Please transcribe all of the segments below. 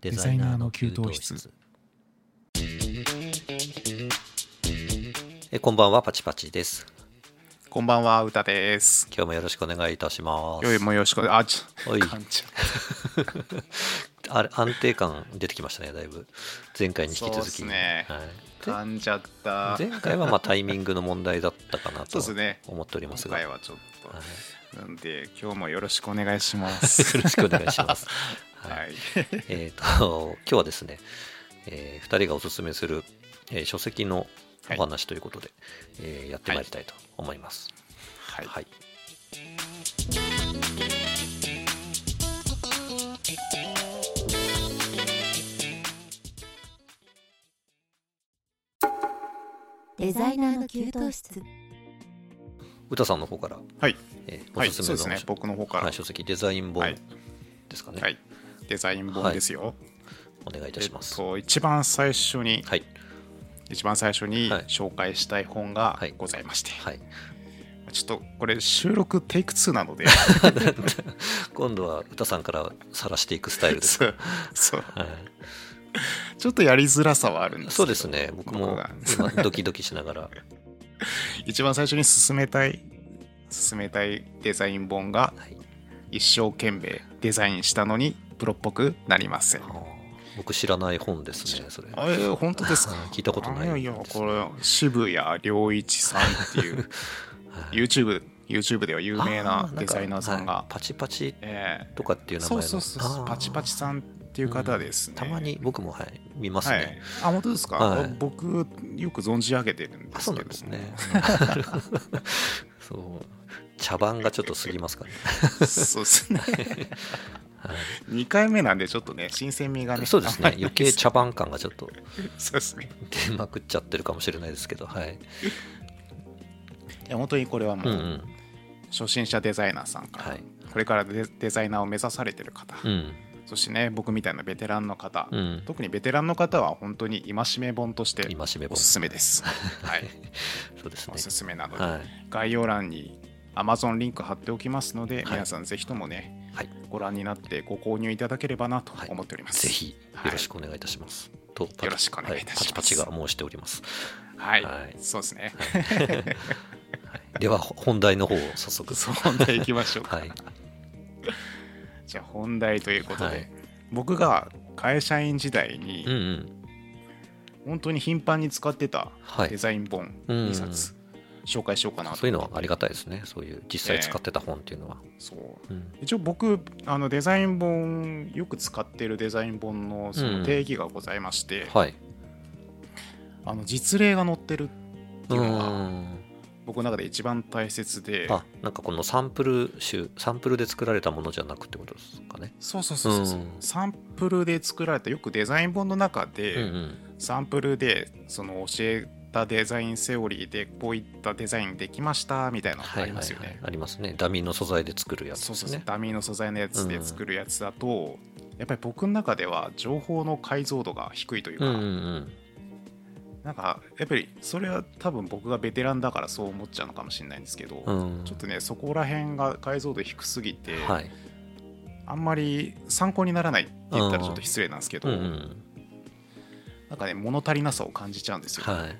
デザイナーの給湯室。えこんばんはパチパチです。こんばんは歌です。今日もよろしくお願いいたします。よいもよろしくあちおい。あれ安定感出てきましたねだいぶ。前回に引き続き。そうっすね。はい。噛んじゃった。前回はまあタイミングの問題だったかなとそうですね。思っております今が、回はちょっと、はい。なんで今日もよろしくお願いします。よろしくお願いします。ははい。い、えっ、と、今日はですね、え2人がおすすめする、えー書籍のお話ということで、えーやってまいりたいと思います。はい。はい。デザイナーの給湯室。歌さんの方から、はい。えーおはいすすめの、そうですね。僕の方から。はい書籍、デザイン本はい。ですかね、はいデザイン本ですよ、お願いいたします。えっと一番最初に、はい。一番最初にはい。紹介したい本がはい。ございまして、はい。ちょっとこれ収録テイク2なので。今度は歌さんから晒していくスタイルです。そうそう。はい、ちょっとやりづらさはあるんですけど。そうですね、僕もが。今ドキドキしながら、一番最初に進めたい進めたいデザイン本がはい、一生懸命デザインしたのにプロっぽくなりません。僕知らない本ですね、それ。あえ本当ですか？は い聞いたことないあいやこれ渋谷良一さんっていう はい。YouTube, YouTube では有名なデザイナーさんはい。がパチパチえとかっていうえ名前の。そうそうそうそうパチパチさんっていう方ですね、たまに僕もはい見ますはい。ね、あ本当ですか、はい。僕よく存じ上げてるんですけどなんですね。そう。茶番がちょっと過ぎますかね、そうですね。は2回目なんでちょっとね新鮮味がねい、そうですね。余計茶番感がちょっと そうですね。出まくっちゃってるかもしれないですけどはい。いや本当にこれはもうんううん。初心者デザイナーさんから、はい。これからデデザイナーを目指されてる方、うん。そしてね僕みたいなベテランの方、うん。特にベテランの方は本当に戒め本としておすすめです。はい、そうですね。おすすめなので、はい。概要欄に Amazon リンク貼っておきますので、はい。皆さんぜひともね、はいご覧になってご購入いただければなとはい。思っております。ぜひよろしくお願いいたします、とよろしくお願いいたします。はパチパチが申しております、はい、はい。そうですね。はい、では本題の方を早速。本題いきましょうか。はい。じゃあ本題ということで、はい。僕が会社員時代にうんうん。本当に頻繁に使ってたはい。デザイン本うん2冊紹介しようかなと。そういうのはありがたいですね。そういう実際使ってた本っていうのは、そう。うん。一応僕あのデザイン本よく使ってるデザイン本のその定義がございまして、はい。あの実例が載ってるっていうのがん。僕の中で一番大切で。あなんかこのサンプル集サンプルで作られたものじゃなくってことですかね。そうそうそうそう、うん。サンプルで作られたよくデザイン本の中で、うんうん。サンプルでその教えたデザインセオリーでこういったデザインできましたみたいなのがありますよね、はいはいはい。ありますね。ダミーの素材で作るやつね。そうそうダミーの素材のやつで作るやつだと、やっぱり僕の中では情報の解像度が低いというか、うんうんうん。なんかやっぱりそれは多分僕がベテランだからそう思っちゃうのかもしれないんですけど、うん。ちょっとねそこら辺が解像度低すぎて、はい。あんまり参考にならないって言ったらちょっと失礼なんですけど、うんうんなんかね物足りなさを感じちゃうんですよ、はい。で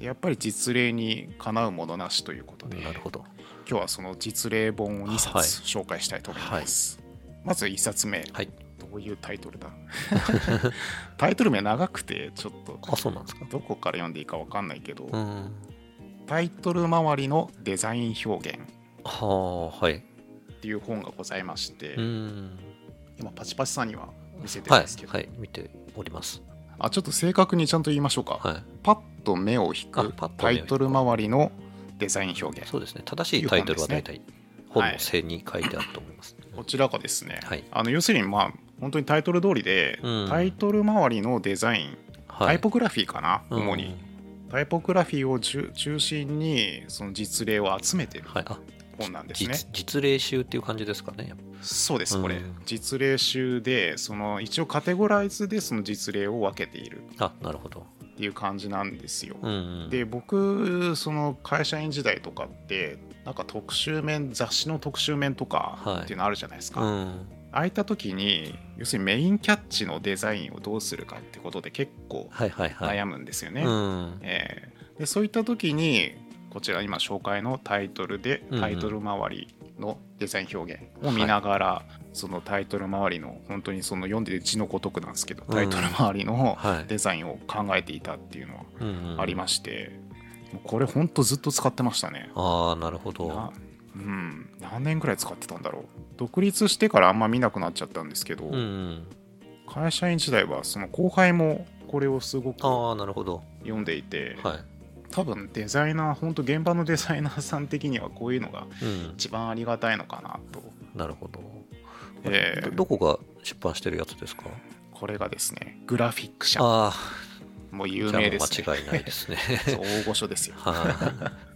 やっぱり実例にかなうものなしということでなるほど。今日はその実例本を2はい。冊紹介したいと思います、まず1冊目。はい。どういうタイトルだ？タイトル名長くてちょっとあそうなんですか？どこから読んでいいか分かんないけど、うん。タイトル周りのデザイン表現。はあはい。っていう本がございまして、うん。今パチパチさんには見せてるはいんですけど、はい見ておりますあちょっと正確にちゃんと言いましょうか、はい。パッと目を引あく。タイトル周りのデザイン表現。そうですね。正しいタイトルは大体本の背に書いてあると思います、こちらがですね、はい。あの要するにまあ本当にタイトル通りで、うん。タイトル周りのデザイン、はい。タイポグラフィーかな、うん。主に。タイポグラフィーを中中心にその実例を集めてる。はい。あ本なんですね、実実例集っていう感じですかねそうですこれ、うん実例集でその一応カテゴライズでその実例を分けている。あなるほど。っていう感じなんですよ、うんうん。で僕その会社員時代とかってなんか特集面雑誌の特集面とかはい。っていうのあるじゃないですか、うん。空いた時に要するにメインキャッチのデザインをどうするかってことで結構はいはいはい。悩むんですよね。そういった時にこちら今紹介のタイトルでタイトル周りのデザイン表現を見ながら、そのタイトル周りの本当にその読んでる字のごとくなんですけど、うんタイトル周りのはい。デザインを考えていたっていうのはありまして、これ本当ずっと使ってましたね。ああなるほど。なうん、何年ぐらい使ってたんだろう。独立してからあんま見なくなっちゃったんですけど、うんうん。会社員時代はその後輩もこれをすごくああなるほど。読んでいて、はい多分デザイナー本当現場のデザイナーさん的にはこういうのがうん。一番ありがたいのかなと。なるほど、えー。どどこが出版してるやつですか？これがですねグラフィック社。ああもう有名です、ね、間違いないですね。大御所ですよ。は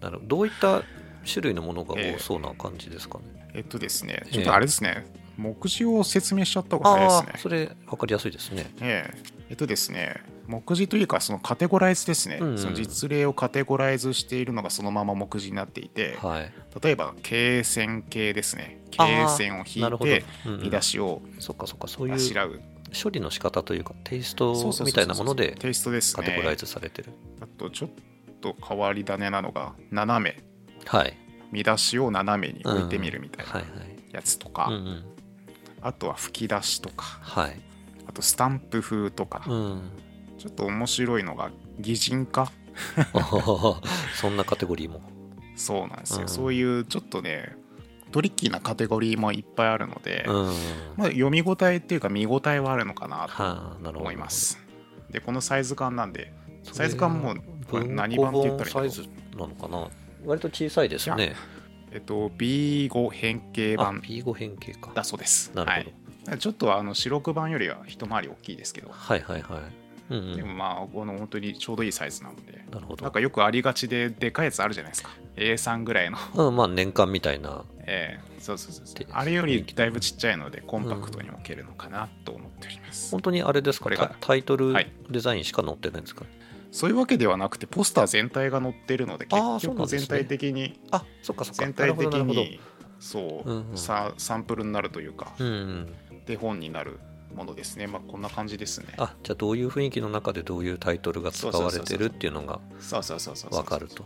い。なるほど。どういった種類のものが多そうな感じですかね、えっとですねええちょっとあれですね、目次を説明しちゃった方が早いあですね。あそれ分かりやすいですね。えええっとですね目次というかそのカテゴライズですね、うんうん。その実例をカテゴライズしているのがそのまま目次になっていてはい。例えば経線形ですね。経線を引ないて、見出しをそっかそっかそういうあしらう。処理の仕方というかテイストみたいなものでテイストですね。カテゴライズされてる、あとちょっと変わり種なのが斜め。はい。見出しを斜めに置いてみるみたいはいなはい。やつとか、あとは吹き出しとか。はい。あとスタンプ風とか、うんちょっと面白いのが擬人化？そんなカテゴリーも。そうなんですよ、うん。そういうちょっとねトリッキーなカテゴリーもいっぱいあるので、うん。まあ、読み応えっていうか見応えはあるのかなと思います。でこのサイズ感なんでサイズ感も何版って言ったらいいサイズなのかな？割と小さいですね。えっと B5 変形あ版 P5 変形か。だそうです。なるほど。はい、ちょっとあの四六版よりは一回り大きいですけど、はいはいはいうんうん。でもまあこの本当にちょうどいいサイズなので。なるほど。なんかよくありがちででかいやつあるじゃないですか。A3 ぐらいの、うんまあ年間みたいな。えーそうそうそうそう。であれよりだいぶちっちゃいのでコンパクトに置けるのかなと思っております、本当にあれですか？これが。タタイトルはい。デザインしか載ってないんですか、そういうわけではなくてポスター全体が載ってるので結局全体的にあそっかそっか。全体的にそう、うんうん。さサンプルになるというか、うんうん。手本になるものですね。まあこんな感じですね。あじゃあどういう雰囲気の中でどういうタイトルが使われてるっていうのがそうそうそうそうそう分かると。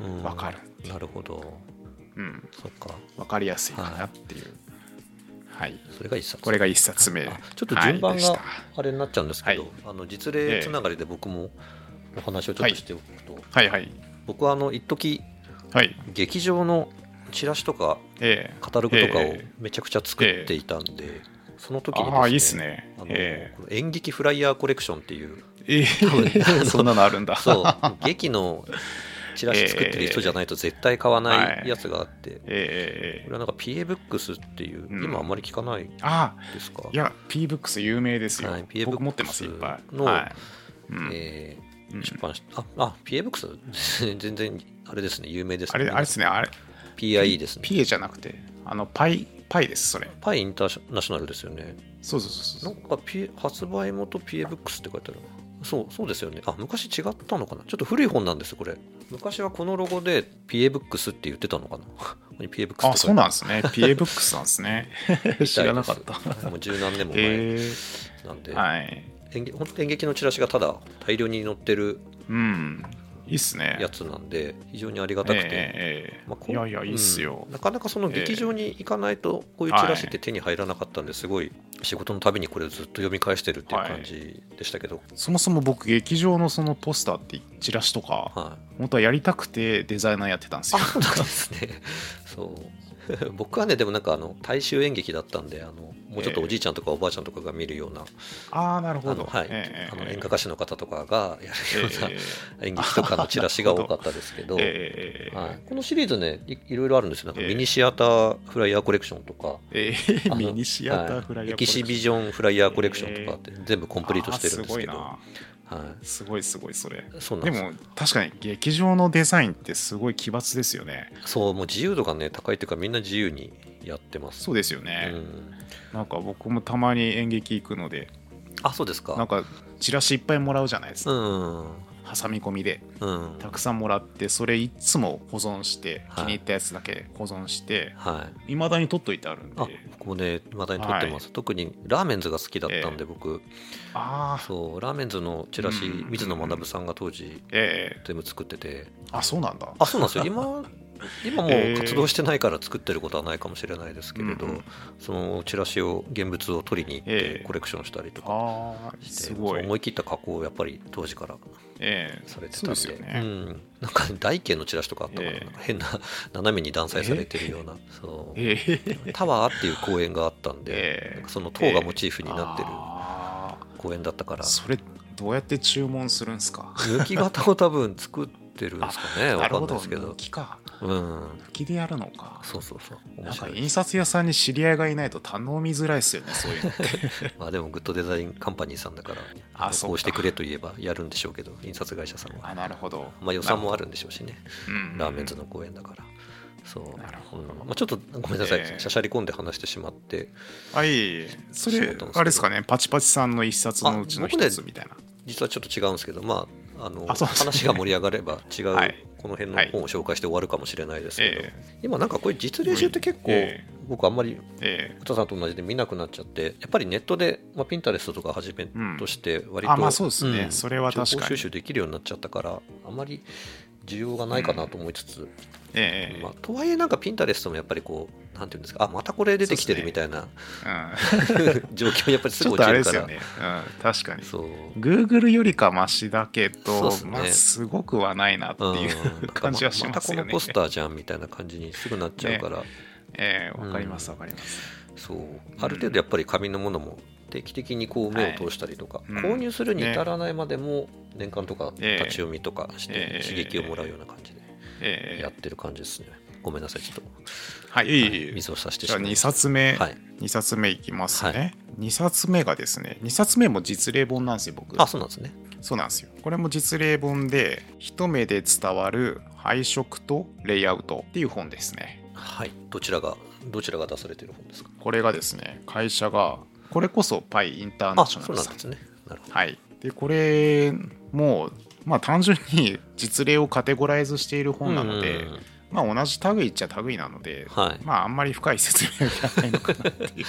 うん。わかる。なるほど。うん。そっか。わかりやすいかなっていう。はい、それが一冊。これが一冊目。あちょっと順番があれになっちゃうんですけど、はい。あの実例つながりで僕もお話をちょっとしておくと、はい。はい僕はあの一時はい。劇場のチラシとかええ。カタログとかをえ。めちゃくちゃ作っていたんで、その時にですねああいいっすね。えこの演劇フライヤーコレクションっていうええ。そんなのあるんだ。そう劇のチラシ作ってる人じゃないと絶対買わないやつがあって、ええええこれはなんか PA ブックスっていう、うん。今あんまり聞かないあですか？いや p ブックス有名ですよ、はい PA 僕持ってますいっブッぱクスのいはい、うん。えーうん。出版しああ PA ブックス全然あれですね有名ですね。あれあれですねあれ。PIE ですね。PA じゃなくてあのパイパイですそれ。パイインターナショナルですよね。そうそうそうそうなんか、P、発売元 PA ブックスって書いてある。そうそうですよね。あ昔違ったのかな。ちょっと古い本なんですこれ。昔はこのロゴで PA ブックスって言ってたのかな。ここに PA ブックスあそうなんんですね。PA ブックスなんですね。知らなかった。もう十何年も前えなんで、ー、はい。演劇のチラシがただ大量に載ってる。うんいいっすね。やつなんで非常にありがたくて、えまあこういやいやいいっすよ、うん。なかなかその劇場に行かないとこういうチラシって手に入らなかったんですごい仕事のたびにこれをずっと読み返してるっていう感じでしたけど、そもそも僕劇場のそのポスターってチラシとかはい、本当はやりたくてデザイナーやってたんですよ。あそうですね。そう。僕はねでもなんかあの大衆演劇だったんであのもうちょっとおじいちゃんとかおばあちゃんとかが見るような、ああなるほど。はいええあのええ。演歌歌手の方とかがやるようなえ 演劇とかのチラシが多かったですけど、はい、このシリーズねいいろいろあるんですよ。なんかええ。ミニシアターフライヤーコレクションとか、えあのミニシアターフライヤーはい。エキシビジョンフライヤーコレクションとかって全部コンプリートしてるんですけど、はすごいな。すごいすごいそれ。でも確かに劇場のデザインってすごい奇抜ですよね。そうもう自由度がね高いっていうかみんな自由にやってます。そうですよね、うん、なんか僕もたまに演劇行くので。あそうですか。なんかチラシいっぱいもらうじゃないですか、うん。挟み込みで。うん。たくさんもらってそれいつも保存して気はい。に入ったやつだけ保存してはい。いまだに取っといてあるんで。あ僕もねまだに撮ってます、特にラーメンズが好きだったんで、僕。ああそうラーメンズのチラシ、うん。水野学さんが当時ええ。全部作ってて。あそうなんだ。あそうなんですよ。今今もえーう活動してないから作ってることはないかもしれないですけれど、うんうん。そのチラシを現物を取りに行っええ。てコレクションしたりとかして、すごい。そう思い切った加工をやっぱり当時からええされてたんで。なんか大慶のチラシとかあったから、ええ。なんか変な斜めに断裁されてるような、そタワーっていう公園があったんで、その塔がモチーフになってるあ公園だったから。ーそれどうやって注文するんですか？抜き型を多分作ってるんですかねわかんなですけど。か。うん。抜きでやるのか。そうそうそう。面なんか印刷屋さんに知り合いがいないと頼みづらいですよねそういうのって。まあでもグッドデザインカンパニーさんだからあそうか。こうしてくれと言えばやるんでしょうけど印刷会社さんは。あなるほど。まあ予算もあるんでしょうしね。うんラーメンズの公演だから。そう。なるほど。うん。まあ、ちょっとごめんなさい、ええ。しゃしゃり込んで話してしまって。あいいそれあれですかねパチパチさんの一冊のうちの一つみたいな。実はちょっと違うんですけどまああのね。話が盛り上がれば違う、はい。この辺の本を紹介して終わるかもしれないですけど、え今なんかこういう実例集って結構、え僕あんまりええ。歌さんと同じで見なくなっちゃってやっぱりネットで、まあ、ピンタレストとかはじめとして割と、あまあそうですね。それは確かに。情報収集できるようになっちゃったからあまり需要がないかなと思いつつ、えええ。まあ、とはいえなんかピンタレストもやっぱりこうなんていうんですかあまたこれ出てきてるみたいな、うん。状況にやっぱりすぐ落ちるから。ね、うん、確かに。そう。Google よりかマシだけどね。まあ、すごくはないなっていううん。感じはしまますよね。またこのポスターじゃんみたいな感じにすぐなっちゃうから、ええわかりますうん。わかります。そう。ある程度やっぱり紙のものも定期的にこう目を通したりとか、はい。うん購入するに至らないまでも年間とかええ。立ち読みとかしてええ。刺激をもらうような感じで。ええやってる感じですね。ごめんなさい、ちょっとはい、いいいい水を差してじゃあ2しまいました。冊目、はい。二冊目いきますね。は2冊目がですね、2冊目も実例本なんですよ、僕。あ、そうなんですね。そうなんですよ。これも実例本で、一目で伝わる配色とレイアウトっていう本ですね。はい。どちらが、どちらが出されてる本ですか？これがですね、会社が、これこそパイインターナあ、ショナルさんそうなんですね。なるほど。はい。で、これも、まあ単純に実例をカテゴライズしている本なので、うんまあ同じ類っちゃ類なので、はい。まああんまり深い説明はいらないのかなっていう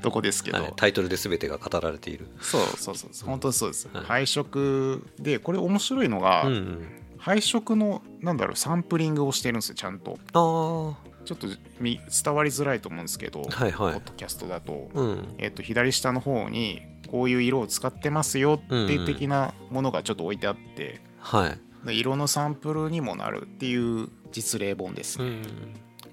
とこですけど、はいタイトルで全てが語られている。そうそうそうそう、本当にそうです。はい配色で、これ面白いのが、うんうん。配色の、なんだろう、サンプリングをしてるんですよ、ちゃんと。ああ、はちょっとみ伝わりづらいと思うんですけど、いはいポッ。ドキャストだと、うん。えっと左下の方に、こういう色を使ってますよっていう的なものがちょっと置いてあって、はい。で色のサンプルにもなるっていう実例本ですね。うん。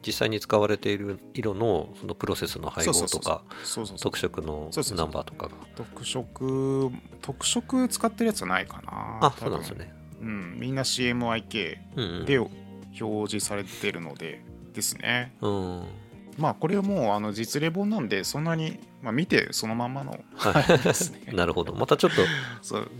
実際に使われている色のそのプロセスの配合とかそうそうそう。特色のそうそうそう。ナンバーとかが。特色特色使ってるやつはないかなあそうなんですね。うん。みんな CMYK うんうん。で表示されてるのでですね。うん。まあこれはもうあの実例本なんでそんなに、まあ、見てそのまんまの。はですねい。なるほど。またちょっと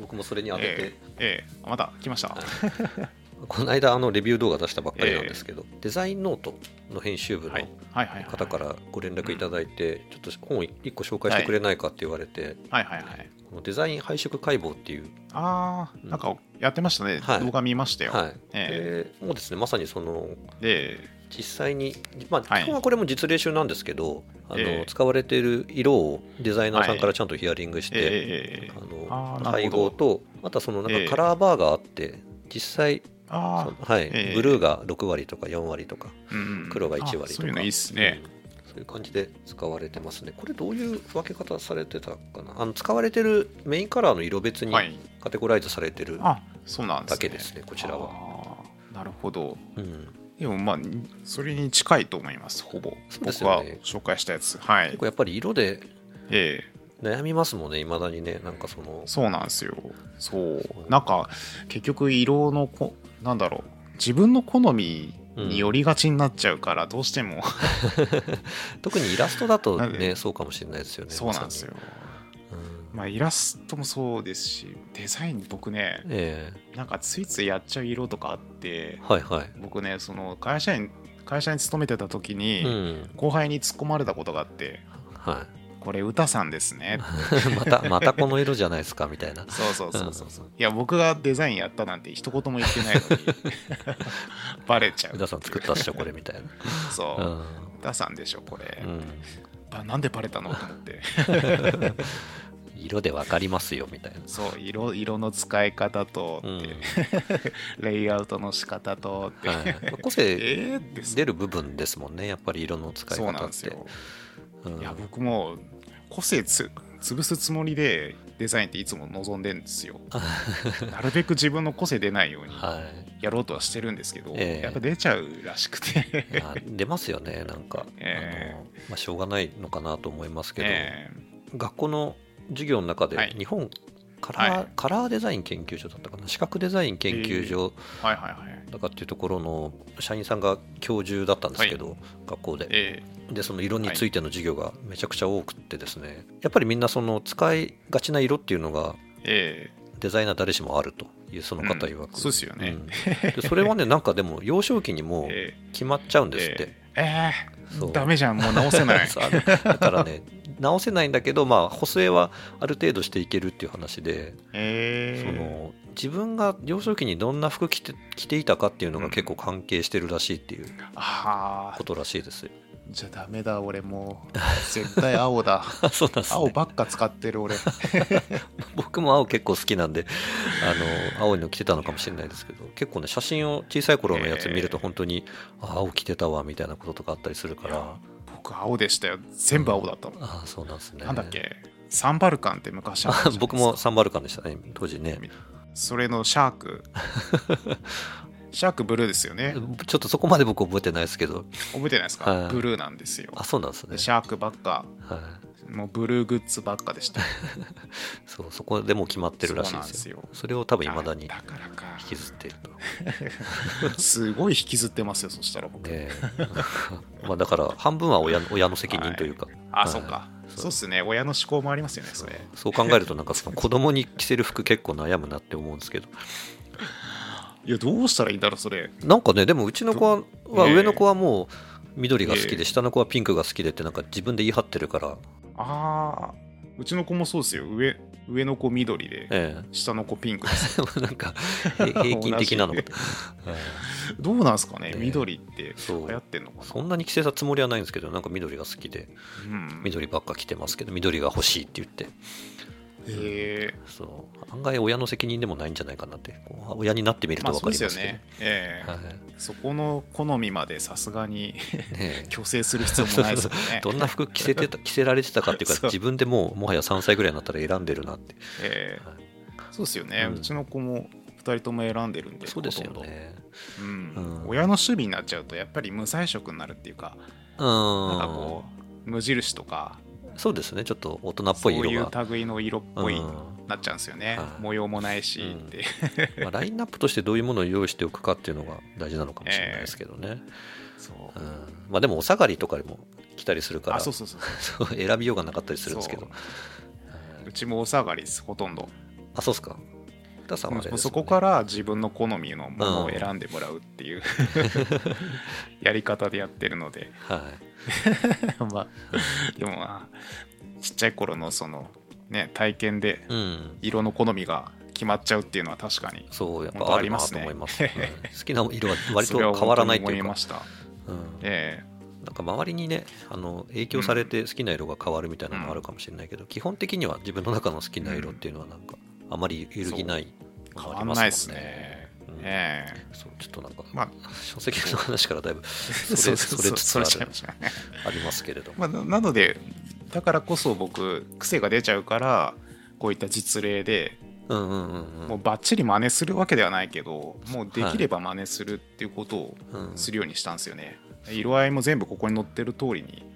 僕もそれに当てて、ええええ。また来ました、は いこの間あのレビュー動画出したばっかりなんですけど、デザインノートの編集部のはい、はいはいはい。方からご連絡いただいて、ちょっと本1個紹介してくれないかって言われて、はいはいはいこのデザイン配色解剖っていう、ああなんかやってましたね、はい。動画見ましたよ、はい。え。でもうですねまさにそので実際に、まあ、はい。基本はこれも実例集なんですけど、あのええ。使われている色をデザイナーさんからちゃんとヒアリングして、ええああーの配合とまたそのなんええ。かカラーバーがあって実際、あそのはい。ええ。ブルーが6割とか4割とかあ、うんうん。黒が1割とか。あそういうのいいっすね、うん。そういう感じで使われてますね。これどういう分け方されてたかな？あの使われてるメインカラーの色別にはい。カテゴライズされてるあそうなんですね。だけですねこちらは、なるほど。うん、でもまあそれに近いと思いますほぼ。そうです僕は紹介したやつ。はい。結構やっぱり色でええ。悩みますもんねいまだにね。なんかそのそうなんですよ。そう。なんか結局色のこなんだろう。自分の好みによりがちになっちゃうからどうしても、特にイラストだとねそうかもしれないですよねそうなんですよまあイラストもそうですしデザイン僕ねうんえ。なんかついついやっちゃう色とかあってえはいはい。僕ねその会社員会社に勤めてた時に、うん。後輩に突っ込まれたことがあってはこれ歌さんですね。またまたこの色じゃないですかみたいな。そうそうそうそうそう。いや僕がデザインやったなんて一言も言ってないのに バレちゃう。宇田さん作ったっしょこれみたいな。そう。う、ん、歌さんでしょこれ、うん、ばなんでバレたの？と思って 色で分かりますよみたいな。そう色色の使い方とうん。レイアウトの仕方とって、はい、個性 出る部分ですもんねやっぱり色の使いそう方って。なんですよ、うん。いや僕も個性つ潰すつもりでデザインっていつも望んでんですよ。なるべく自分の個性出ないようにはい。やろうとはしてるんですけど、ええ。やっぱ出ちゃうらしくて。出ますよねなんか、ええ。あのまあ、しょうがないのかなと思いますけど、え。学校の授業の中ではい。日本カラー,、はい。カラーデザイン研究所だったかな？視覚デザイン研究所だかっていうところの社員さんが教授だったんですけど、学校で。えでその色についての授業がめちゃくちゃ多くってですねやっぱりみんなその使いがちな色っていうのがええ。デザイナー誰しもあるというその方うん。曰く、そうですよね。うん。でそれはね なんかでも幼少期にも決まっちゃうんですって、ええ。そう。ー、ダメじゃん。もう直せない。だからね直せないんだけどまあ補正はある程度していけるっていう話で、ええその自分が幼少期にどんな服着て着ていたかっていうのが結構関係してるらしいっていうああことらしいです。よじゃあダメだ俺もう。絶対青だ。あ そうなんです青ねばっか使ってる俺。僕も青結構好きなんであの青いの着てたのかもしれないですけど結構ね写真を小さい頃のやつ見ると本当に、あ青着てたわみたいなこととかあったりするから僕青でしたよ。全部青だったもん、ああそうなんですね。なんだっけ？サンバルカンって昔あった僕もサンバルカンでしたね当時ね。それのシャーク。シャークブルーですよね。ちょっとそこまで僕覚えてないですけど。覚えてないですか、はい。ブルーなんですよ。あそうなんですね。でシャークばっか。はいもうブルーグッズばっかでした。そうそこでもう決まってるらしいですよ。それを多分いまだに引きずっていると。すごい引きずってますよそしたら僕、ねえ。まあだから半分は親親の責任というか、あ、はい。そっか。そうっすね。親の思考もありますよねそれ。そう考えるとなんかその子供に着せる服結構悩むなって思うんですけど。いやどうしたらいいんだろうそれ。なんかねでもうちの子は上の子はもう緑が好きええで下の子はピンクが好きでってなんか自分で言い張ってるから、ああうちの子もそうですよ。上上の子緑でえ下の子ピンクです。え なんかへ平均的なのどう なんすかね。ね緑って流行ってんのかな。えそんなに着せたつもりはないんですけどなんか緑が好きでうん。緑ばっか着てますけど緑が欲しいって言ってへえそう。案外親の責任でもないんじゃないかなって親になってみるとまあ分かりますけど、そうですよね。ええ。はい。そこの好みまでさすがに 強制する必要もないですよね。どんな服着せてた 着せられてたかっていうか自分でもうもはや3歳ぐらいになったら選んでるなって。ええ。はい。そうですよね、ううんちの子も2人とも選んでるんでそうですよね。うん。うん。親の趣味になっちゃうとやっぱり無彩色になるっていうかうん。なんかこう無印とかそうですね。ちょっと大人っぽそういい色が。う類の色っぽいうん。なっちゃうんですよね、はい。模様もないしうん。って、まあ、ラインナップとしてどういうものを用意しておくかっていうのが大事なのかもしれないですけどね、そう。うん。まあ、でもお下がりとかでも着たりするからあそうそうそうそう。選びようがなかったりするんですけど。う。ちもお下がりですほとんど。あそうっすか田さんはねそこから自分の好みのものを選んでもらうっていう。やり方でやってるので。はい。まあ。でもまあちっちゃい頃のそのね体験でうん。色の好みが決まっちゃうっていうのは確かにそうやっぱありますね。と思います、はい好きな色は割と変わらないというか。思いま、した。うん、えなんか周りにねあの影響されて好きな色が変わるみたいなのもあるかもしれないけど、基本的には自分の中の好きな色っていうのはなんかあまり揺るぎないえ変のがありまないですね。うん。ええ。そうちょっとなんか、まあ書籍の話からだいぶそれそれつつあるありますけれども、まあ、ななのでだからこそ僕癖が出ちゃうからこういった実例でうんうんうんうん。もうバッチリ真似するわけではないけどもうできれば真似するっていうことをうん。するようにしたんですよね、色合いも全部ここに載ってる通りに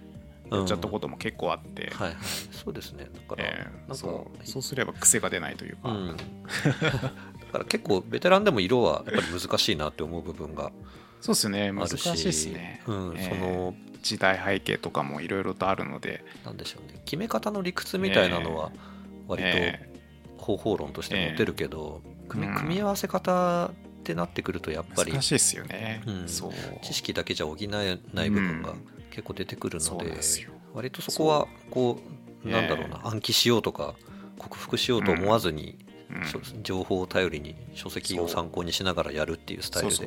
やっちゃったことも結構あって、はいはい。そうですね。だから、ええなんかそうすれば癖が出ないというか、うん、だから結構ベテランでも色はやっぱり難しいなって思う部分が そうですね。あ難るししいですね、うんええ。その時代背景とかもいろいろとあるので。なんでしょうね。決め方の理屈みたいなのは割えと方法論として持てるけど、組みうん。組み合わせ方ってなってくるとやっぱり難しいですよね、うんそう。知識だけじゃ補えない部分がうん結構出てくるので割とそこはこうなんだろうな暗記しようとか克服しようと思わずに、情報を頼りに書籍を参考にしながらやるっていうスタイルで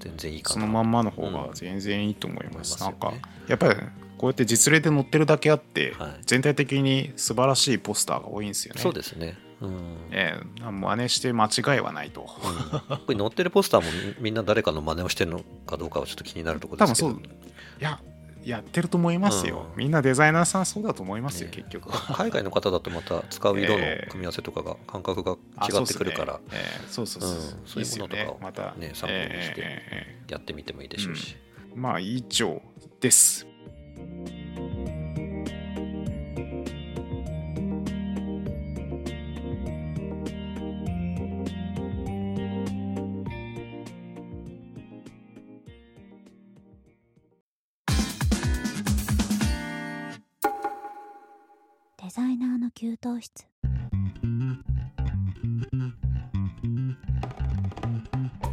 全然いいかな。そのまんまの方が全然いいと思います、うんなんかやっぱりこうやって実例で載ってるだけあって、はい。全体的に素晴らしいポスターが多いんですよね。そうですね。うん、ええ真似して間違いはないと、うん。これ載ってるポスターもみみんな誰かの真似をしてるのかどうかはちょっと気になるところ多分ですけど。そう。いややってると思いますよ、うん。みんなデザイナーさんそうだと思いますよ、ね結局。海外の方だとまた使う色の ええ。組み合わせとかが感覚があ違ってくるから、そうそうそうそう、うん。そういうものとかをねまた。ね参考にしてえええやってみてもいいでしょうし、えまあ以上ですザイナーの給湯室。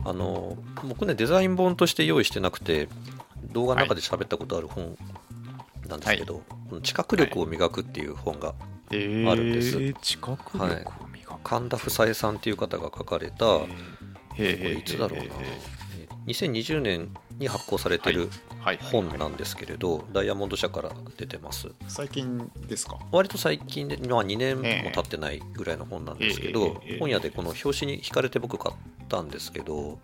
あの僕ねデザイン本として用意してなくて動画の中で喋ったことある本なんですけど、この知覚力を磨くっていう本がえあるんです。え知覚力を磨く、神田房江さんっていう方が書かれた、こえれいつだろうな、えー2020年に発行されてるはい。本なんですけれど、ダイヤモンド社から出てます。最近ですか？割と最近で、まあ、2年も経ってないぐらいの本なんですけど、本屋でこの表紙に惹かれて僕買ったんですけど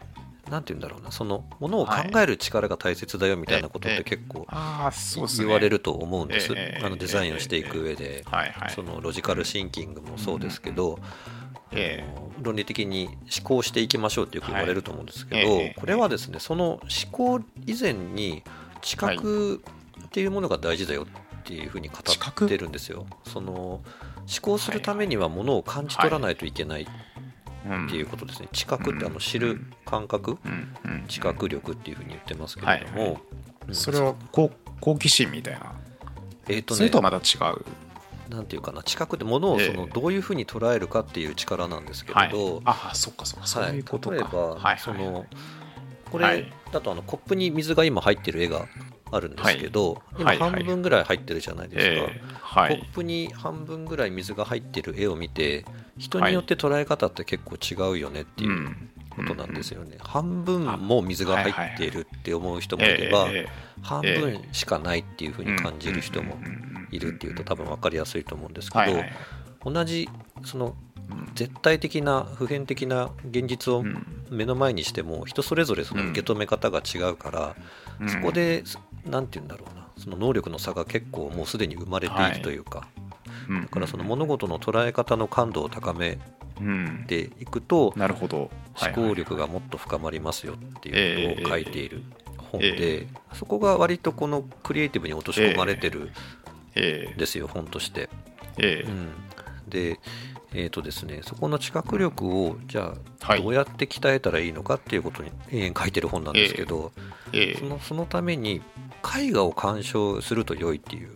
なんて言うんだろうなそのものを考える力が大切だよみたいなことって結構ああそうですね。言われると思うんです、ええ。あのデザインをしていく上で、はいはい。そのロジカルシンキングもそうですけど、えあの論理的に思考していきましょうってよく言われると思うんですけど、はいええ。これはですねその思考以前に知覚っていうものが大事だよっていうふうに語ってるんですよ。その思考するためにはものを感じ取らないといけないうんっていうことですね。知覚ってあの知る感覚、知覚力っていうふうに言ってますけれども、はいそれは好好奇心みたいな、えっ、とね。それとはまた違う？なんていうかな知覚ってものをそのええどういうふうに捉えるかっていう力なんですけはいれど、ああそっかそっか。そういうことか、例えば、そのこれはい。だとあのコップに水が今入ってる絵があるんですけど、今半分ぐらい入ってるじゃないですか、コップに半分ぐらい水が入ってる絵を見て人によって捉え方って結構違うよねっていううんことなんですよね、半分も水が入っているって思う人もいれば、ええ。半分しかないっていうふうに感じる人もいるっていうと多分分かりやすいと思うんですけど、同じそのうん。絶対的な普遍的な現実をうん。目の前にしても人それぞれその受け止め方が違うから、うん。そこで何て言うんだろうなその能力の差が結構もうすでに生まれているというか、うん。だからその物事の捉え方の感度を高めうん。ていくと思考力がもっと深まりますよっていうことを書いている本えでそこが割とこのクリエイティブに落とし込まれてるですよ本として。ええ。うん、で、えーとですね、そこの知覚力をじゃあはい。どうやって鍛えたらいいのかっていうことに延々書いてる本なんですけど、ええ。そのそのために絵画を鑑賞すると良いっていう、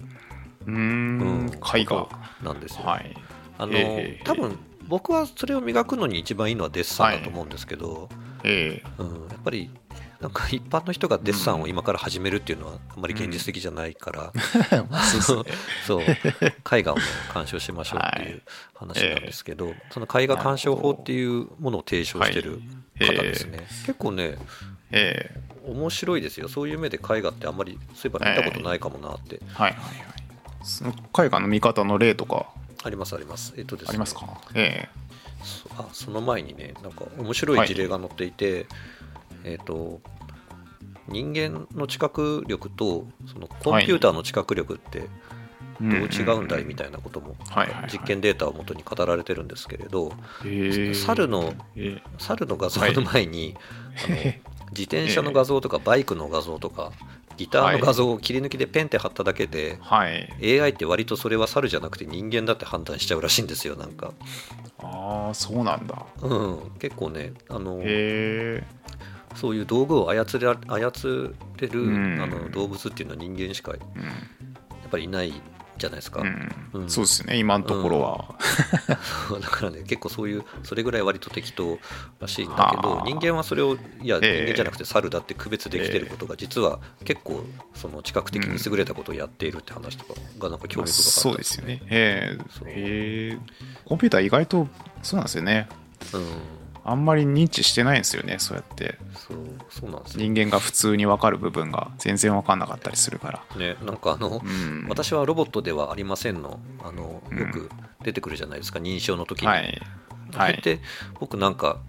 うんん絵画。なんですよ。はい。あのええ多分僕はそれを磨くのに一番いいのはデッサンだと思うんですけど、ええ。うん、やっぱりなんか一般の人がデッサンを今から始めるっていうのはあんまり現実的じゃないから、そうですね。そう。絵画をね鑑賞しましょうっていう話なんですけど、その絵画鑑賞法っていうものを提唱してる方ですね、結構ねええ面白いですよ。そういう目で絵画ってあんまりそういえば見たことないかもなって、はい。はいはい。その絵画の見方の例とか？ありますあります。えっとですね。ありますか？えそあその前にねなんか面白い事例が載っていて、えっ、と人間の知覚力とそのコンピューターの知覚力ってえどう違うんだいみたいなことも実験データをもとに語られてるんですけれどええ猿のえ猿の画像の前に、自転車の画像とかバイクの画像とかギターの画像を切り抜きでペンって貼っただけで、はい。AI って割とそれは猿じゃなくて人間だって判断しちゃうらしいんですよなんか、ああそうなんだ。うん、結構ねあのそういう道具を操れ操れる、うん。あの動物っていうのは人間しかやうん。っぱりいないじゃないですか、うん。うん。そうですね今のところは、だからね結構そういうそれぐらい割と適当らしいんだけどはあ。人間はそれをいや人え。え間じゃなくて猿だって区別できてることが実は結構その知覚的に優れたことをやっているって話とかがなんか興味深かった。そうですよね。えーへーコンピューター意外とそうなんですよね。うんあんまり認知してないんですよねそうやって。そうそうなんですよ。人間が普通に分かる部分が全然分かんなかったりするから。ねなんかあの、うん。私はロボットではありませんの。あのうん。よく出てくるじゃないですか、認証の時に、はい。はい。あれって僕なんか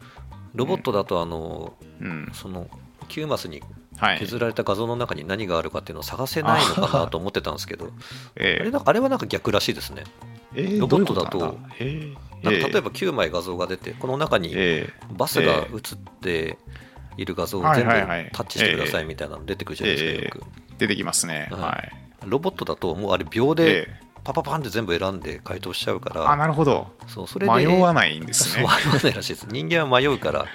ロボットだとあの、うん。その9マスにはい。削られた画像の中に何があるかっていうのを探せないのかなと思ってたんですけど、えーあれあれはなんか逆らしいですね。えーロボットだとなんか例えばば9枚画像が出て、この中にえバスが映っている画像をはい全部タッチしてくださいみたいなの出てくるじゃないですか、よく。ー出てきますね。うんはい。ロボットだともうあれ秒でえパパパンって全部選んで回答しちゃうかーあら、なるほど。そうそれで迷わないんですね。迷わないらしいです。人間は迷うから、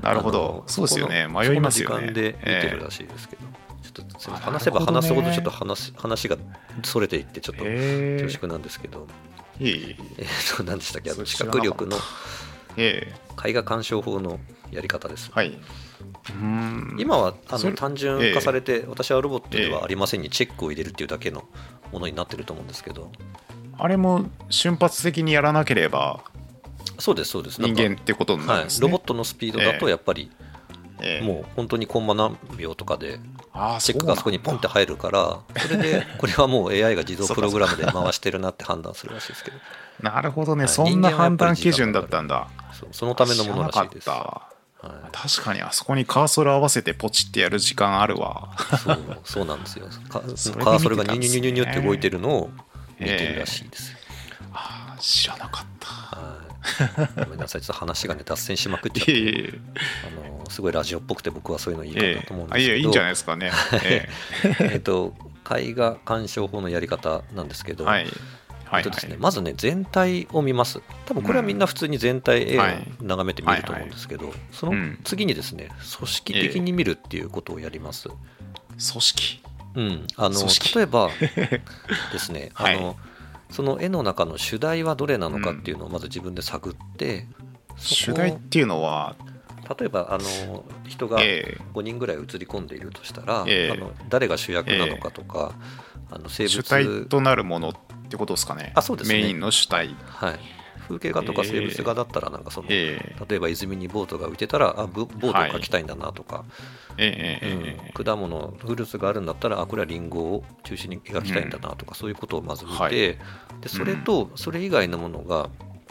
なるほど。そうですよね。迷いますよね。時間で見てえるらしいですけど、ちょっと話せば話すほどちょっと話話がそれていってちょっとえ。ー恐縮なんですけど、いえいえ。えーと何でしたっけ？あの知それ知らなかった。覚力のえ絵画鑑賞法のやり方です。ー。はい。今はあの単純化されて、私はロボットではありませんにチェックを入れるっていうだけのものになってると思うんですけど、あれも瞬発的にやらなければそうです、そうです。人間ってことになんで、すね。ロボットのスピードだとやっぱりええもう本当にコンマ何秒とかであーチェックがそこにポンって入るからそれで これはもう AI が自動プログラムで回してるなって判断するらしいですけど。なるほどね、はい。そんな判断基準だったんだ。そうそのためのものらしいです。知らなかったは確かにあそこにカーソル合わせてポチってやる時間あるわ。い、そうそうなんですよ。カーソルがニュニュニュニュニュって動いてるのを見てるらしいですよ、あー知らなかった。はい、ごめんなさい。ちょっと話がね脱線しまくっちゃっいえいてえ。あのすごいラジオっぽくて僕はそういうのいいかええなと思うんですけど、あいやいいんじゃないですかね。ええ。っと絵画鑑賞法のやり方なんですけど、えはい。はい。えっとですね、まずね全体を見ます。多分これはみんな普通に全体絵をはい。眺めて見ると思うんですけど、その次にですね組織的に見るっていうことをやります、組織。うん、あの例えば ですね、はい。あのその絵の中の主題はどれなのかっていうのをまず自分で探って、そ主こを題っていうのは、例えばあの人がえ5人ぐらい映り込んでいるとしたら、ええ。あの誰が主役なのかとか、あの生え主物体となるものってことですかね。あそうですね。メインの主体。はい、風景画とか生物画だったらなんかその、ええ。例えば泉にボートが浮いてたらあボボートを描きたいんだなとか、ええええええうん。果物フルーツがあるんだったらあこれはリンゴを中心に描きたいんだなとか、そういうことをまず見て、はい。でそれとそれ以外のものが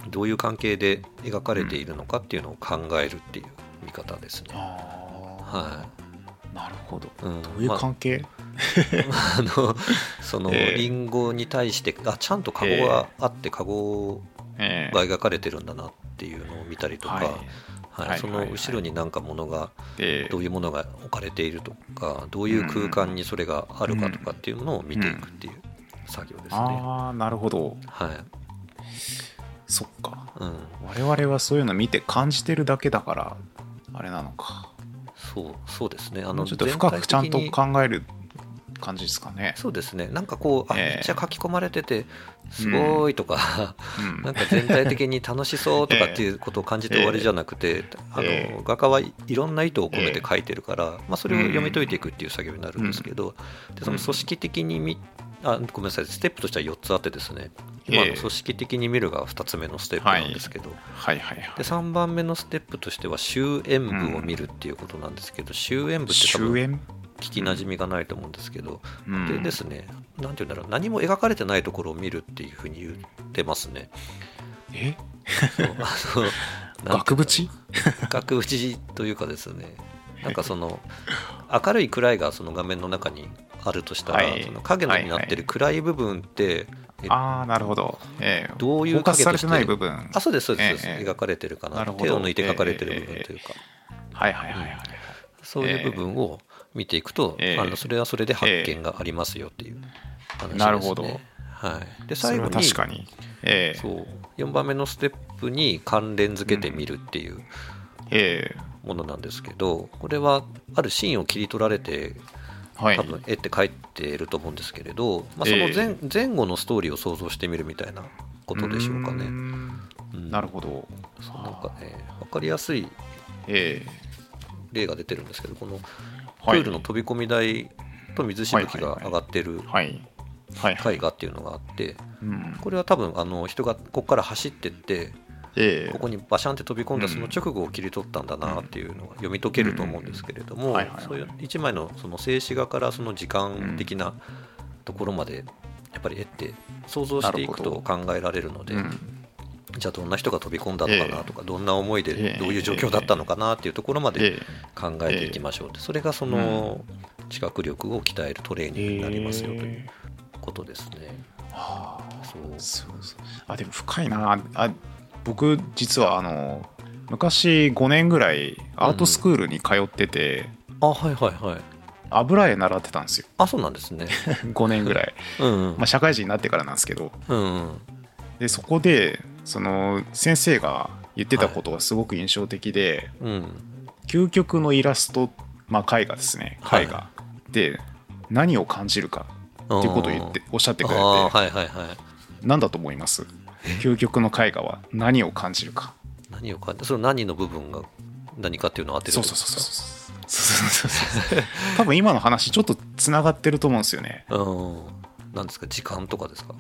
どういう関係で描かれているのかっていうのを考えるっていう見方ですね。あはあ、なるほど。い、うん。どういう関係、まあ あのそのええ。リンゴに対してあちゃんとカゴがあってカゴええが描かれてるんだなっていうのを見たりとか、はい。その後ろになんかものがええ。どういうものが置かれているとかどういう空間にそれがあるかとかっていうのを見ていくっていう作業ですね。ああ、なるほど。はいそっか。うん、我々はそういうの見て感じてるだけだから、あれなのか。そうそうですね。あのちょっと深くちゃんと考える感じですかね。そうですね。なんかこう、あ、ええめっちゃ書き込まれてて、すごいとか、うんなんか全体的に楽しそうとかっていうことを感じて終わりじゃなくて、あえの画家はいろんな意図を込めて書いてるから、まあ、それを読み解いていくっていう作業になるんですけど、でその組織的に見あごめんなさい。ステップとしては4つあってですね。今の組織的に見るが2つ目のステップなんですけど、はい。はいはいで。3番目のステップとしては終演部を見るっていうことなんですけど、終演部って多分聞きなじみがないと思うんですけど、うん。でですね、なんていうんだろう、何も描かれてないところを見るっていうふうに言ってますね。え？そう。あの 額縁？額縁というかですね、なんかその明るい暗いがその画面の中にあるとしたら、はい。その影のになってる暗い部分って、えああ、なるほど。ええ。どういうフォーカスされてない部分。あそうです、そうです、ええ描かれてるかな手を抜いて描かれてる部分というか、はいはいはいはい。そういう部分を見ていくと、ええあのそれはそれで発見がありますよっていう話です、ね。なるほど。はい、で最後に確かに。ええ。そう4番目のステップに関連付けてみるっていうええ。ものなんですけど、これはあるシーンを切り取られてはい。多分絵って書いていると思うんですけれど、まあ、その前,、前後のストーリーを想像してみるみたいなことでしょうかね。うん。なるほど。そうなんかね分かりやすいえ例が出てるんですけどこのえプールの飛び込み台と水しぶきが上がってる絵画っていうのがあってうん。これは多分あの人がここから走ってってええ。ここにバシャンって飛び込んだうんその直後を切り取ったんだなっていうのが読み解けると思うんですけれどもそういう一枚のその静止画からその時間的なところまでやっぱり絵って想像していくと考えられるのでうん。じゃあどんな人が飛び込んだのかなとかどんな思いでええ。どういう状況だったのかなっていうところまでえ考えていきましょうって。それがその知覚力を鍛えるトレーえニングになりますよというえことですね。はあ。そう。そうあでも深いな。あ僕実はあの昔5年ぐらいアートスクールに通ってて、あはいはいはい。油絵習ってたんですよ。あそうなんですね。5年ぐらい、うんうん。まあ、社会人になってからなんですけど。うんうん。でそこでその先生が言ってたことがすごく印象的で、うん。究極のイラスト、まあ、絵画ですね。はい。絵画。で何を感じるかっていうことを言っておっしゃってくれて、はいはいはい。何だと思います？究極の絵画は何を感じるか。何をかその何の部分が何かっていうのを当てるそうそうそうそう。そうそうそうそう。多分今の話ちょっとつながってると思うんですよね。かうん。何ですか時間とかですか？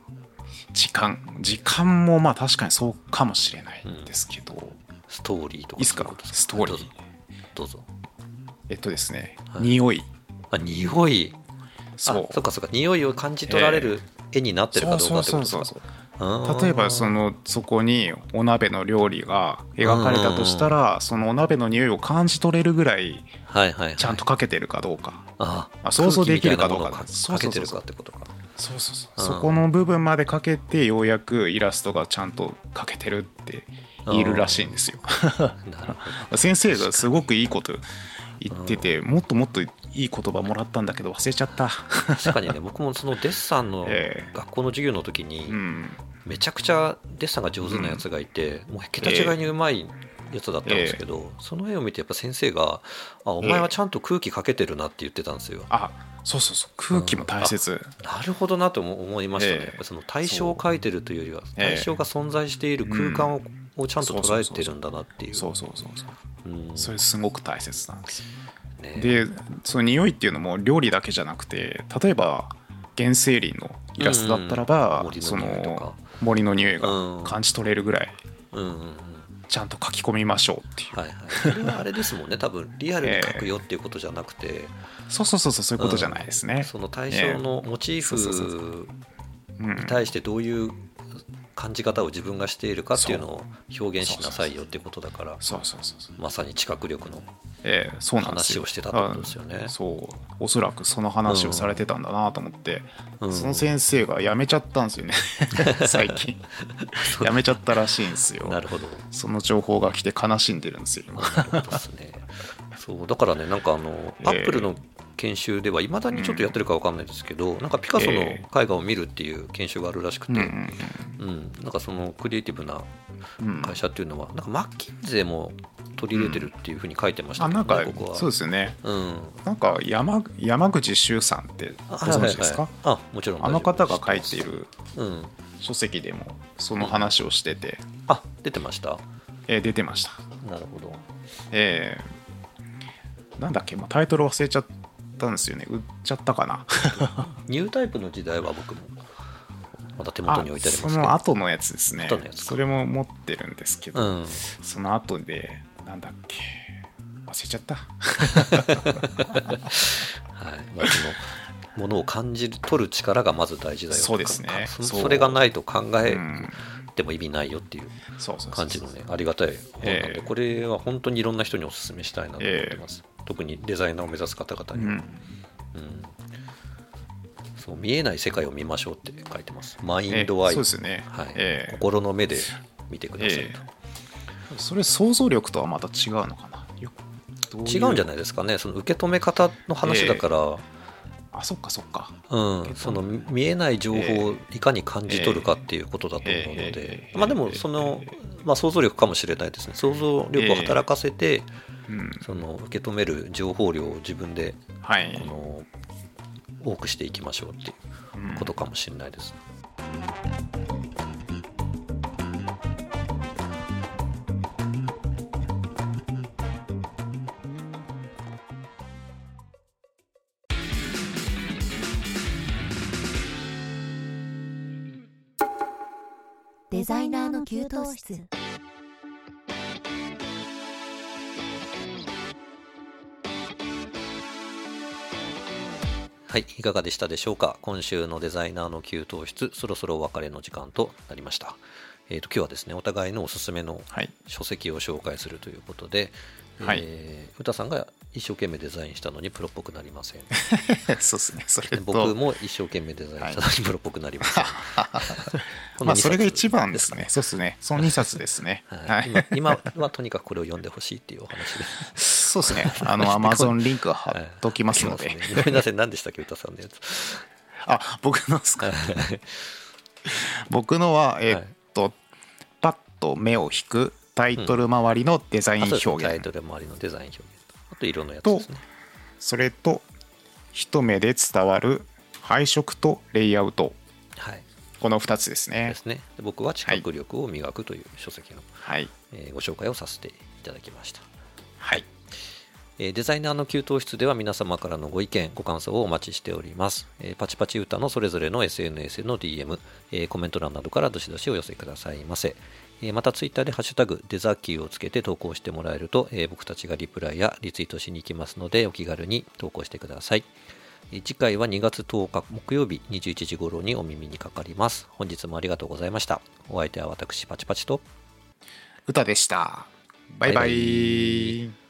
時間。時間もまあ確かにそうかもしれないんですけど、ストーリーとか。いいっすか？ストーリー。どうぞ。えっとですね、はい。匂い。あ匂い。そう。あそっかそっか。匂いを感じ取られる絵になってるかどうかってことですか？そうそうあー例えばそのそこにお鍋の料理が描かれたとしたらそのお鍋の匂いを感じ取れるぐらいはいはいはい。ちゃんとかけてるかどうか、あまあ想像できるかどうかかけてるかってことか。そうそうそう、うん。そこの部分までかけてようやくイラストがちゃんとかけてるって言えるらしいんですよ。先生がすごくいいこと言っててもっともっといい言葉もらったんだけど忘れちゃった。ど確かにね僕もそのデッサンの ええ。学校の授業の時にうん。めちゃくちゃデッサンが上手なやつがいて、もう桁違いにうまいやつだったんですけど、その絵を見てやっぱ先生が「あお前はちゃんと空気かけてるな」って言ってたんですよ。あそうそうそう空気も大切、なるほどなとも思いましたね、ええ。やっぱその対象を描いてるというよりはええ対象が存在している空間を,、をちゃんと捉えてるんだなっていう。そうそうそうそう。うん。それすごく大切なんですね。でその匂いっていうのも料理だけじゃなくて例えば原生林のイラストだったらば、うん。そ森の匂いとか。の森の匂いうん。が感じ取れるぐらいうんうんうん。ちゃんと書き込みましょうっていう、はいはい、それはあれですもんね。多分リアルに描くよっていうことじゃなくて、そうそうそうそうそういうことじゃないですね、その対象のモチーそうそうそうフうん。に対してどういう感じ方を自分がしているかっていうのを表現しなさいよってことだからまさに知覚力の話をしてたってことですよね。あそう。おそらくその話をされてたんだなと思って、うん。その先生が辞めちゃったんですよね。最近。辞めちゃったらしいんですよ。なるほど。その情報が来て悲しんでるんですよ そう。だからねなんかあの、ええ。アップルの研修ではいまだにちょっとやってるかわかんないですけど、なんかピカソのえ絵画を見るっていう研修があるらしくて、うんうんなんかそのクリエイティブなうん。うん会社っていうのはなんかマッキンゼーも取り入れてるっていうふうに書いてましたけどあなんかそうですよね。うん。なんか山山口周さんってご存知ですか、はいはいはい。あもちろんあの方が書いているうん。書籍でもその話をしてて、あ出てました？えー出てました。なるほど。えーなんだっけ、まあ、タイトル忘れちゃったんですよね。売っちゃったかな。ニュータイプの時代は僕もまだ手元あに置いてありそますけど。の後のやつですね。後のやつか。それも持ってるんですけど、うん。その後でなんだっけ。忘れちゃった。はい。まあ、そのものを感じ取る力がまず大事だよそうですね。かそそう。それがないと考えうん。ても意味ないよっていうそうそうそう感じのねありがたい本なんで、ええ。これは本当にいろんな人にお勧めしたいなと思ってます、特にデザイナーを目指す方々に。は、うん。うん。そう見えない世界を見ましょうって書いてます。マインドアイ、えーそうですよね。はい。えー心の目で見てくださいと、えそれ想像力とはまた違うのかな？違うんじゃないですかね。その受け止め方の話だから、あそっかそっか。うん、その見見えない情報をいかに感じ取るかっていうことだと思うのえで。えまあでもその、まあ、想像力かもしれないですね。想像力を働かせてうん。その受け止める情報量を自分ではい。この多くしていきましょうっていうことかもしれないです。デザイナーの給湯室はい、いかがでしたでしょうか？今週のデザイナーの給湯室、そろそろお別れの時間となりました。えっ、と、今日はですね、お互いのおすすめのはい。書籍を紹介するということで、はい。えー歌さんが一生懸命デザインしたのにプロっぽくなりません。そうですね。それと。僕も一生懸命デザインしたのにプロっぽくなりません。まあそれが一番ですね。そうですね。その2冊ですね。はい。はい。今今はとにかくこれを読んでほしいっていうお話で。す。そうですね。あのアマゾンリンクは貼っときますので、は いごめんなさい、何でしたっけ、歌さんのやつ？あ僕のですか？はい。僕のはえーっと、パッと目を引くタイトル周りのデザインあそうですね。表現、タイトル周りのデザイン表現と。あと色のやつですね。それと一目で伝わる配色とレイアウト。はい。この2つですでねすね。で僕は知覚力を磨くという書籍の、はい。えーご紹介をさせていただきました。はい。えーデザイナーの給湯室では皆様からのご意見、ご感想をお待ちしております。えーパチパチ歌のそれぞれの SNS への DM、えーコメント欄などからどしどしお寄せくださいませ。えーまたツイッターでハッシュタグデザキューをつけて投稿してもらえると、えー僕たちがリプライやリツイートしに行きますのでお気軽に投稿してください。えー次回は2月10日木曜日21時頃にお耳にかかります。本日もありがとうございました。お相手は私パチパチと歌でしたバイバイバイバイ